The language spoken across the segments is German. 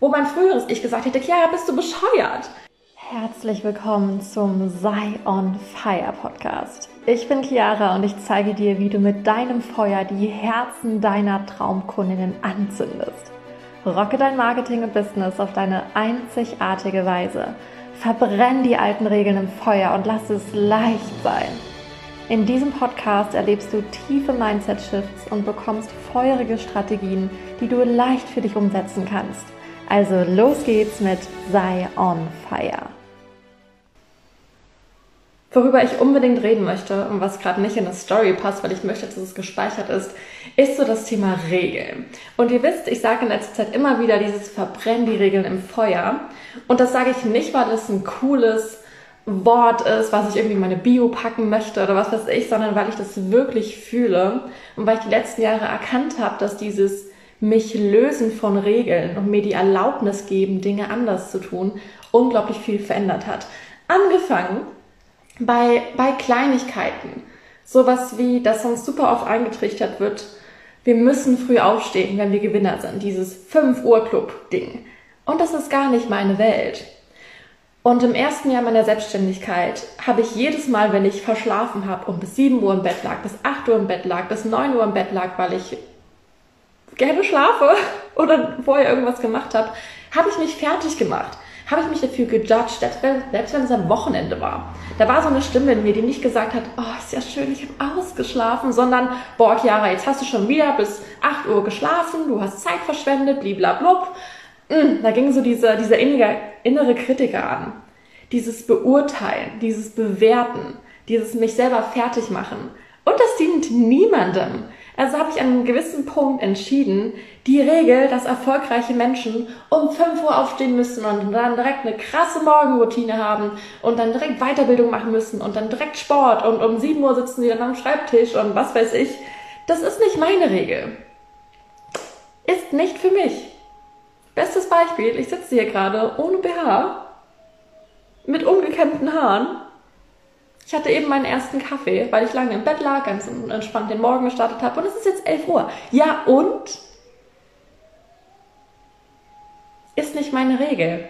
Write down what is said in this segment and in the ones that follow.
Wo mein früheres Ich gesagt hätte, Chiara, bist du bescheuert? Herzlich willkommen zum Sei on Fire Podcast. Ich bin Chiara und ich zeige dir, wie du mit deinem Feuer die Herzen deiner Traumkundinnen anzündest. Rocke dein Marketing und Business auf deine einzigartige Weise. Verbrenn die alten Regeln im Feuer und lass es leicht sein. In diesem Podcast erlebst du tiefe Mindset-Shifts und bekommst feurige Strategien, die du leicht für dich umsetzen kannst – also los geht's mit Sei on Fire. Worüber ich unbedingt reden möchte und was gerade nicht in eine Story passt, weil ich möchte, dass es gespeichert ist, ist so das Thema Regeln. Und ihr wisst, ich sage in letzter Zeit immer wieder dieses Verbrennen die Regeln im Feuer. Und das sage ich nicht, weil es ein cooles Wort ist, was ich irgendwie in meine Bio packen möchte oder was weiß ich, sondern weil ich das wirklich fühle und weil ich die letzten Jahre erkannt habe, dass dieses mich lösen von Regeln und mir die Erlaubnis geben, Dinge anders zu tun, unglaublich viel verändert hat. Angefangen bei, bei Kleinigkeiten. Sowas wie, dass uns super oft eingetrichtert wird, wir müssen früh aufstehen, wenn wir Gewinner sind. Dieses 5 Uhr Club Ding. Und das ist gar nicht meine Welt. Und im ersten Jahr meiner Selbstständigkeit habe ich jedes Mal, wenn ich verschlafen habe und bis 7 Uhr im Bett lag, bis 8 Uhr im Bett lag, bis 9 Uhr im Bett lag, weil ich gerne schlafe oder vorher irgendwas gemacht habe, habe ich mich fertig gemacht. Habe ich mich dafür gejudged, selbst wenn es am Wochenende war. Da war so eine Stimme in mir, die nicht gesagt hat, oh, ist ja schön, ich habe ausgeschlafen, sondern, boah, Chiara, jetzt hast du schon wieder bis 8 Uhr geschlafen, du hast Zeit verschwendet, bliblablub. Mm, da ging so dieser, dieser innere, innere Kritiker an. Dieses Beurteilen, dieses Bewerten, dieses mich selber fertig machen. Und das dient niemandem. Also habe ich an einem gewissen Punkt entschieden, die Regel, dass erfolgreiche Menschen um 5 Uhr aufstehen müssen und dann direkt eine krasse Morgenroutine haben und dann direkt Weiterbildung machen müssen und dann direkt Sport und um 7 Uhr sitzen sie dann am Schreibtisch und was weiß ich. Das ist nicht meine Regel. Ist nicht für mich. Bestes Beispiel, ich sitze hier gerade ohne BH, mit umgekämmten Haaren ich hatte eben meinen ersten Kaffee, weil ich lange im Bett lag, ganz entspannt den Morgen gestartet habe und es ist jetzt 11 Uhr. Ja und? Ist nicht meine Regel.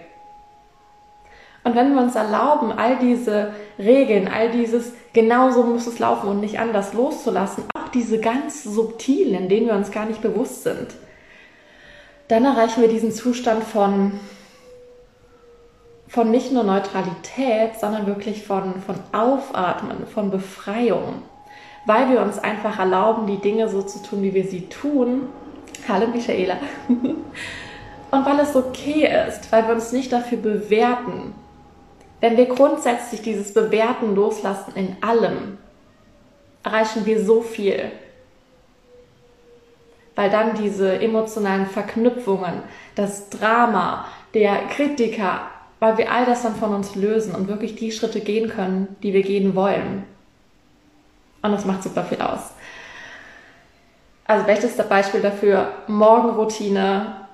Und wenn wir uns erlauben, all diese Regeln, all dieses genauso muss es laufen und nicht anders loszulassen, auch diese ganz subtilen, denen wir uns gar nicht bewusst sind, dann erreichen wir diesen Zustand von von nicht nur Neutralität, sondern wirklich von, von Aufatmen, von Befreiung. Weil wir uns einfach erlauben, die Dinge so zu tun, wie wir sie tun. Hallo Michaela. Und weil es okay ist, weil wir uns nicht dafür bewerten. Wenn wir grundsätzlich dieses Bewerten loslassen in allem, erreichen wir so viel. Weil dann diese emotionalen Verknüpfungen, das Drama, der Kritiker, weil wir all das dann von uns lösen und wirklich die Schritte gehen können, die wir gehen wollen. Und das macht super viel aus. Also welches Beispiel dafür? Morgenroutine.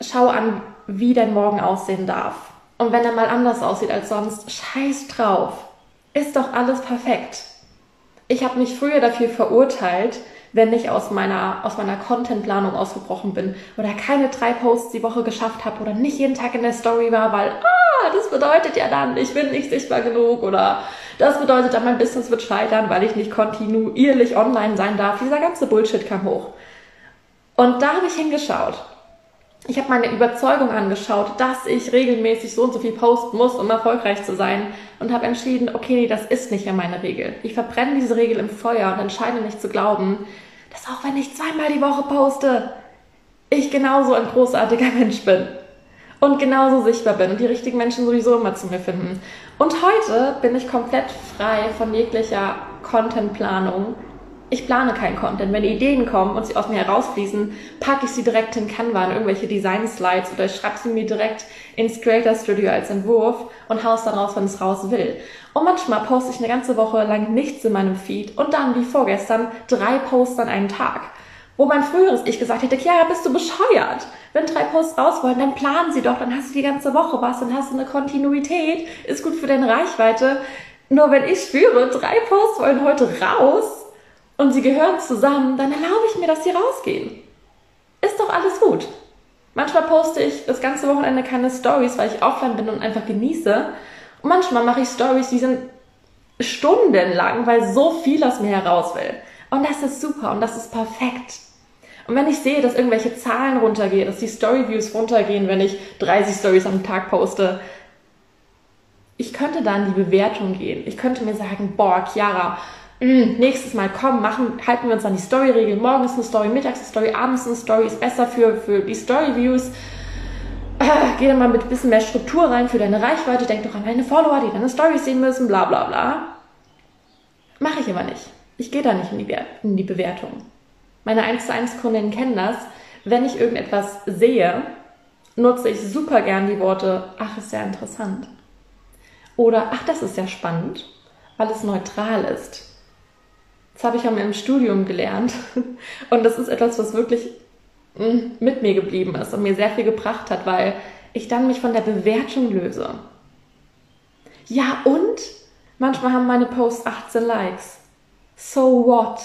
Schau an, wie dein Morgen aussehen darf. Und wenn er mal anders aussieht als sonst, scheiß drauf. Ist doch alles perfekt. Ich habe mich früher dafür verurteilt, wenn ich aus meiner, aus meiner Contentplanung ausgebrochen bin oder keine drei Posts die Woche geschafft habe oder nicht jeden Tag in der Story war, weil, ah, das bedeutet ja dann, ich bin nicht sichtbar genug oder das bedeutet dann, mein Business wird scheitern, weil ich nicht kontinuierlich online sein darf. Dieser ganze Bullshit kam hoch. Und da habe ich hingeschaut. Ich habe meine Überzeugung angeschaut, dass ich regelmäßig so und so viel posten muss, um erfolgreich zu sein und habe entschieden, okay, das ist nicht mehr meine Regel. Ich verbrenne diese Regel im Feuer und entscheide nicht zu glauben, dass auch wenn ich zweimal die Woche poste, ich genauso ein großartiger Mensch bin und genauso sichtbar bin und die richtigen Menschen sowieso immer zu mir finden. Und heute bin ich komplett frei von jeglicher Contentplanung. Ich plane keinen Content. Wenn Ideen kommen und sie aus mir herausfließen, packe ich sie direkt in Canva in irgendwelche Design-Slides oder ich schreibe sie mir direkt ins Creator Studio als Entwurf und haus dann raus, wenn es raus will. Und manchmal poste ich eine ganze Woche lang nichts in meinem Feed und dann, wie vorgestern, drei Posts an einem Tag. Wo mein früheres Ich gesagt hätte, Chiara, bist du bescheuert? Wenn drei Posts raus wollen, dann planen sie doch, dann hast du die ganze Woche was, dann hast du eine Kontinuität, ist gut für deine Reichweite. Nur wenn ich spüre, drei Posts wollen heute raus und sie gehören zusammen, dann erlaube ich mir, dass sie rausgehen. Ist doch alles gut. Manchmal poste ich das ganze Wochenende keine Stories, weil ich offline bin und einfach genieße. Und manchmal mache ich Stories, die sind stundenlang, weil so viel aus mir heraus will. Und das ist super und das ist perfekt. Und wenn ich sehe, dass irgendwelche Zahlen runtergehen, dass die Storyviews runtergehen, wenn ich 30 Stories am Tag poste, ich könnte da in die Bewertung gehen. Ich könnte mir sagen, boah, Chiara, nächstes Mal komm, machen, halten wir uns an die Story-Regeln. Morgens eine Story, mittags eine Story, abends eine Story ist besser für, für die Story-Views. Äh, geh dann mal mit ein bisschen mehr Struktur rein für deine Reichweite. Denk doch an deine Follower, die deine Stories sehen müssen, bla bla bla. Mache ich aber nicht. Ich gehe da nicht in die, in die Bewertung. Meine 1 zu 1 Kundinnen kennen das. Wenn ich irgendetwas sehe, nutze ich super gern die Worte, ach, ist sehr interessant. Oder, ach, das ist ja spannend, weil es neutral ist. Das habe ich auch im Studium gelernt. Und das ist etwas, was wirklich mm, mit mir geblieben ist und mir sehr viel gebracht hat, weil ich dann mich von der Bewertung löse. Ja, und manchmal haben meine Posts 18 Likes. So what?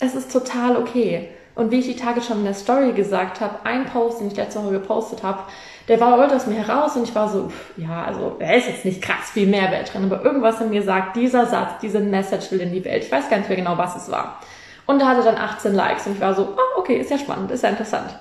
Es ist total okay. Und wie ich die Tage schon in der Story gesagt habe, ein Post, den ich letzte Woche gepostet habe, der war heute aus mir heraus und ich war so, ja, also er ist jetzt nicht krass viel Mehrwert drin, aber irgendwas in mir sagt, dieser Satz, diese Message will in die Welt. Ich weiß gar nicht mehr genau, was es war. Und er hatte dann 18 Likes und ich war so, ah, okay, ist ja spannend, ist ja interessant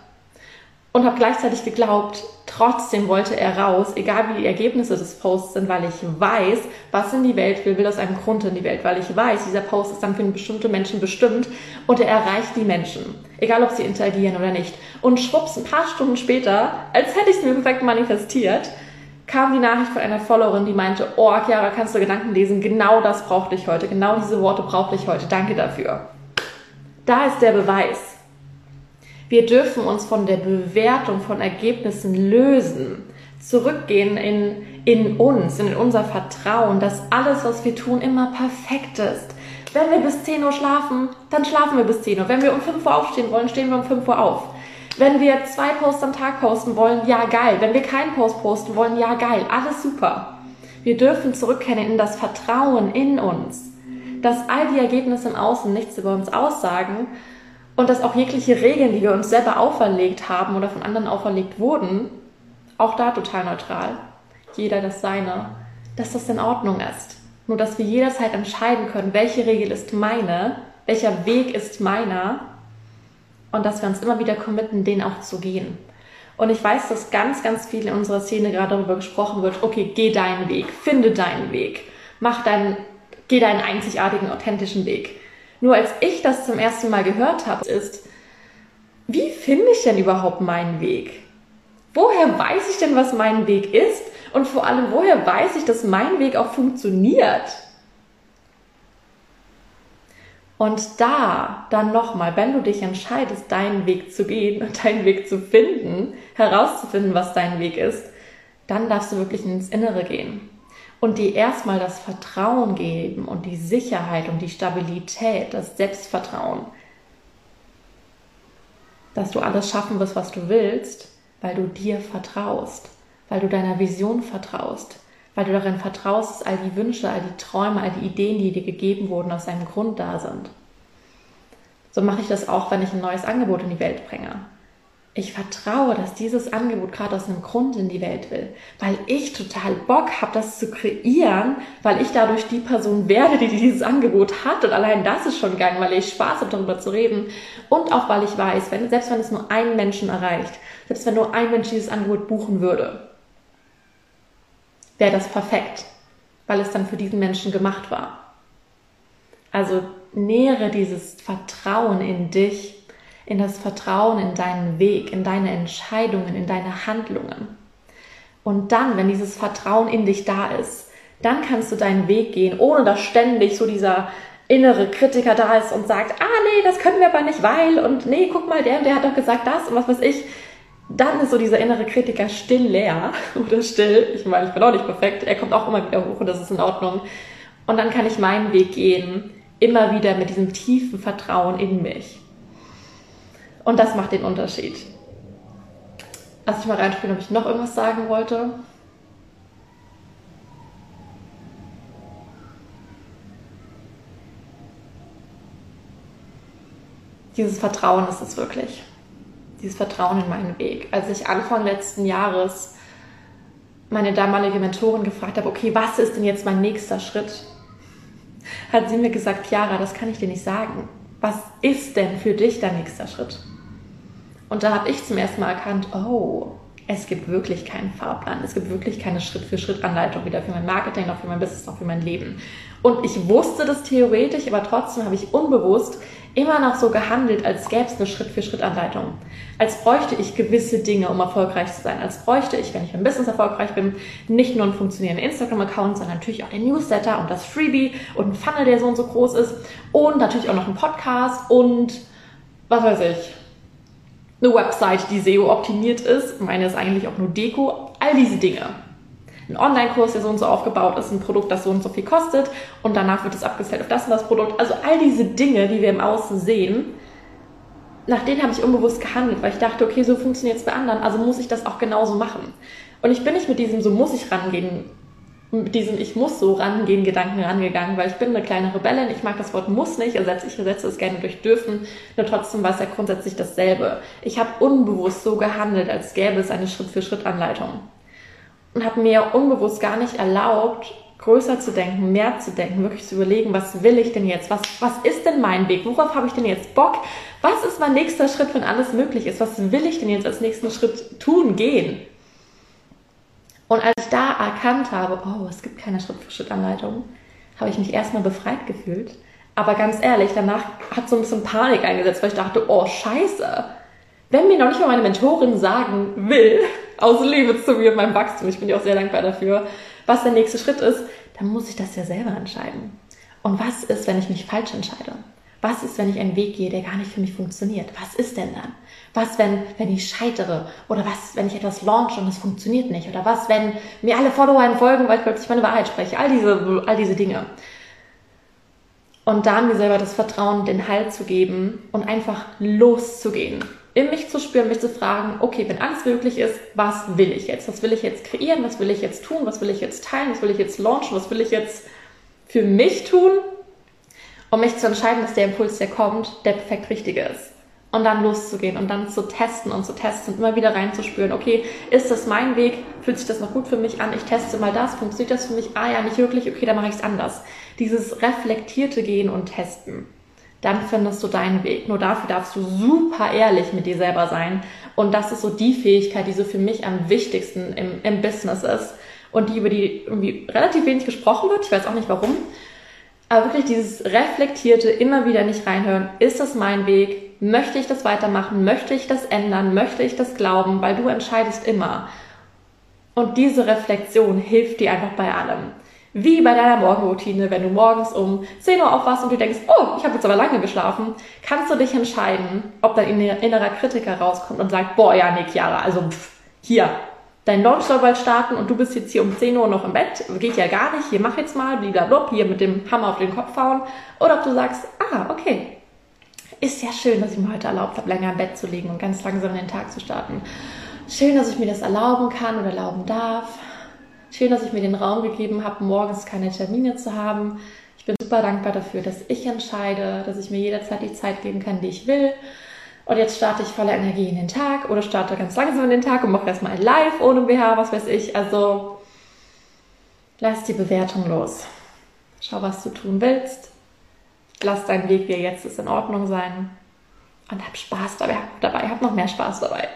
und habe gleichzeitig geglaubt, trotzdem wollte er raus, egal wie die Ergebnisse des Posts sind, weil ich weiß, was in die Welt will, will aus einem Grund in die Welt, weil ich weiß, dieser Post ist dann für bestimmte Menschen bestimmt und er erreicht die Menschen, egal ob sie interagieren oder nicht. Und schwupps, ein paar Stunden später, als hätte ich es mir perfekt manifestiert, kam die Nachricht von einer Followerin, die meinte, oh, Chiara, kannst du Gedanken lesen? Genau das brauchte ich heute, genau diese Worte brauchte ich heute, danke dafür. Da ist der Beweis wir dürfen uns von der Bewertung von Ergebnissen lösen, zurückgehen in, in uns, in unser Vertrauen, dass alles, was wir tun, immer perfekt ist. Wenn wir bis 10 Uhr schlafen, dann schlafen wir bis 10 Uhr. Wenn wir um 5 Uhr aufstehen wollen, stehen wir um 5 Uhr auf. Wenn wir zwei Posts am Tag posten wollen, ja geil. Wenn wir keinen Post posten wollen, ja geil. Alles super. Wir dürfen zurückkehren in das Vertrauen in uns, dass all die Ergebnisse im Außen nichts über uns aussagen, und dass auch jegliche Regeln, die wir uns selber auferlegt haben oder von anderen auferlegt wurden, auch da total neutral, jeder das seine, dass das in Ordnung ist. Nur dass wir jederzeit entscheiden können, welche Regel ist meine, welcher Weg ist meiner und dass wir uns immer wieder committen, den auch zu gehen. Und ich weiß, dass ganz, ganz viel in unserer Szene gerade darüber gesprochen wird, okay, geh deinen Weg, finde deinen Weg, mach deinen, geh deinen einzigartigen, authentischen Weg. Nur als ich das zum ersten Mal gehört habe, ist, wie finde ich denn überhaupt meinen Weg? Woher weiß ich denn, was mein Weg ist? Und vor allem, woher weiß ich, dass mein Weg auch funktioniert? Und da dann nochmal, wenn du dich entscheidest, deinen Weg zu gehen und deinen Weg zu finden, herauszufinden, was dein Weg ist, dann darfst du wirklich ins Innere gehen und dir erstmal das Vertrauen geben und die Sicherheit und die Stabilität, das Selbstvertrauen, dass du alles schaffen wirst, was du willst, weil du dir vertraust, weil du deiner Vision vertraust, weil du darin vertraust, dass all die Wünsche, all die Träume, all die Ideen, die dir gegeben wurden, aus einem Grund da sind. So mache ich das auch, wenn ich ein neues Angebot in die Welt bringe ich vertraue, dass dieses Angebot gerade aus einem Grund in die Welt will, weil ich total Bock habe, das zu kreieren, weil ich dadurch die Person werde, die dieses Angebot hat und allein das ist schon geil, weil ich Spaß habe, darüber zu reden und auch weil ich weiß, wenn, selbst wenn es nur einen Menschen erreicht, selbst wenn nur ein Mensch dieses Angebot buchen würde, wäre das perfekt, weil es dann für diesen Menschen gemacht war. Also nähere dieses Vertrauen in dich in das Vertrauen in deinen Weg, in deine Entscheidungen, in deine Handlungen. Und dann, wenn dieses Vertrauen in dich da ist, dann kannst du deinen Weg gehen, ohne dass ständig so dieser innere Kritiker da ist und sagt, ah nee, das können wir aber nicht, weil und nee, guck mal, der der hat doch gesagt das und was weiß ich. Dann ist so dieser innere Kritiker still leer oder still. Ich meine, ich bin auch nicht perfekt. Er kommt auch immer wieder hoch und das ist in Ordnung. Und dann kann ich meinen Weg gehen, immer wieder mit diesem tiefen Vertrauen in mich. Und das macht den Unterschied. Lass ich mal reinspielen, ob ich noch irgendwas sagen wollte. Dieses Vertrauen ist es wirklich. dieses Vertrauen in meinen Weg. Als ich Anfang letzten Jahres meine damalige Mentorin gefragt habe, okay, was ist denn jetzt mein nächster Schritt? Hat sie mir gesagt, Chiara, das kann ich dir nicht sagen. Was ist denn für dich dein nächster Schritt? Und da habe ich zum ersten Mal erkannt, oh, es gibt wirklich keinen Fahrplan. Es gibt wirklich keine Schritt-für-Schritt-Anleitung, weder für mein Marketing noch für mein Business noch für mein Leben. Und ich wusste das theoretisch, aber trotzdem habe ich unbewusst immer noch so gehandelt, als gäbe es eine Schritt-für-Schritt-Anleitung. Als bräuchte ich gewisse Dinge, um erfolgreich zu sein. Als bräuchte ich, wenn ich im Business erfolgreich bin, nicht nur einen funktionierenden Instagram-Account, sondern natürlich auch den Newsletter und das Freebie und einen Funnel, der so und so groß ist. Und natürlich auch noch einen Podcast und was weiß ich, eine Website, die SEO optimiert ist. Meine ist eigentlich auch nur Deko. All diese Dinge ein Online-Kurs, der so und so aufgebaut ist, ein Produkt, das so und so viel kostet und danach wird es abgestellt auf das und das Produkt. Also all diese Dinge, die wir im Außen sehen, nach denen habe ich unbewusst gehandelt, weil ich dachte, okay, so funktioniert es bei anderen, also muss ich das auch genauso machen. Und ich bin nicht mit diesem so muss ich rangehen, mit diesem ich muss so rangehen Gedanken rangegangen, weil ich bin eine kleine Rebellin, ich mag das Wort muss nicht, ersetze ich ersetze es gerne durch dürfen, nur trotzdem war es ja grundsätzlich dasselbe. Ich habe unbewusst so gehandelt, als gäbe es eine Schritt-für-Schritt-Anleitung und habe mir unbewusst gar nicht erlaubt, größer zu denken, mehr zu denken, wirklich zu überlegen, was will ich denn jetzt? Was, was ist denn mein Weg? Worauf habe ich denn jetzt Bock? Was ist mein nächster Schritt, wenn alles möglich ist? Was will ich denn jetzt als nächsten Schritt tun, gehen? Und als ich da erkannt habe, oh, es gibt keine Schritt-für-Schritt-Anleitung, habe ich mich erstmal befreit gefühlt. Aber ganz ehrlich, danach hat so ein bisschen Panik eingesetzt, weil ich dachte, oh, scheiße. Wenn mir noch nicht mal meine Mentorin sagen will, aus Liebe zu mir und meinem Wachstum, ich bin dir auch sehr dankbar dafür, was der nächste Schritt ist, dann muss ich das ja selber entscheiden. Und was ist, wenn ich mich falsch entscheide? Was ist, wenn ich einen Weg gehe, der gar nicht für mich funktioniert? Was ist denn dann? Was, wenn, wenn ich scheitere? Oder was, wenn ich etwas launche und es funktioniert nicht? Oder was, wenn mir alle Follower folgen, weil ich plötzlich meine Wahrheit spreche? All diese, all diese Dinge. Und da mir selber das Vertrauen, den Halt zu geben und einfach loszugehen in mich zu spüren, mich zu fragen, okay, wenn alles möglich ist, was will ich jetzt? Was will ich jetzt kreieren? Was will ich jetzt tun? Was will ich jetzt teilen? Was will ich jetzt launchen? Was will ich jetzt für mich tun? Um mich zu entscheiden, dass der Impuls, der kommt, der perfekt richtige ist. Und dann loszugehen und dann zu testen und zu testen und immer wieder reinzuspüren, okay, ist das mein Weg? Fühlt sich das noch gut für mich an? Ich teste mal das. Funktioniert das für mich? Ah ja, nicht wirklich. Okay, dann mache ich es anders. Dieses reflektierte Gehen und Testen dann findest du deinen Weg. Nur dafür darfst du super ehrlich mit dir selber sein. Und das ist so die Fähigkeit, die so für mich am wichtigsten im, im Business ist und die über die irgendwie relativ wenig gesprochen wird. Ich weiß auch nicht warum. Aber wirklich dieses reflektierte, immer wieder nicht reinhören. Ist das mein Weg? Möchte ich das weitermachen? Möchte ich das ändern? Möchte ich das glauben? Weil du entscheidest immer. Und diese Reflexion hilft dir einfach bei allem. Wie bei deiner Morgenroutine, wenn du morgens um 10 Uhr aufwachst und du denkst, oh, ich habe jetzt aber lange geschlafen, kannst du dich entscheiden, ob dein innerer Kritiker rauskommt und sagt, boah, ja, nee, Chiara, also pff, hier, dein Launch soll bald starten und du bist jetzt hier um 10 Uhr noch im Bett, geht ja gar nicht, hier mach jetzt mal, blablabla, hier mit dem Hammer auf den Kopf hauen. Oder ob du sagst, ah, okay, ist ja schön, dass ich mir heute erlaubt habe, länger im Bett zu liegen und ganz langsam in den Tag zu starten. Schön, dass ich mir das erlauben kann oder erlauben darf. Schön, dass ich mir den Raum gegeben habe, morgens keine Termine zu haben. Ich bin super dankbar dafür, dass ich entscheide, dass ich mir jederzeit die Zeit geben kann, die ich will. Und jetzt starte ich voller Energie in den Tag oder starte ganz langsam in den Tag und mache erstmal ein Live ohne BH, was weiß ich. Also lass die Bewertung los. Schau, was du tun willst. Lass dein Weg, wie er jetzt ist, in Ordnung sein. Und hab Spaß dabei. Hab noch mehr Spaß dabei.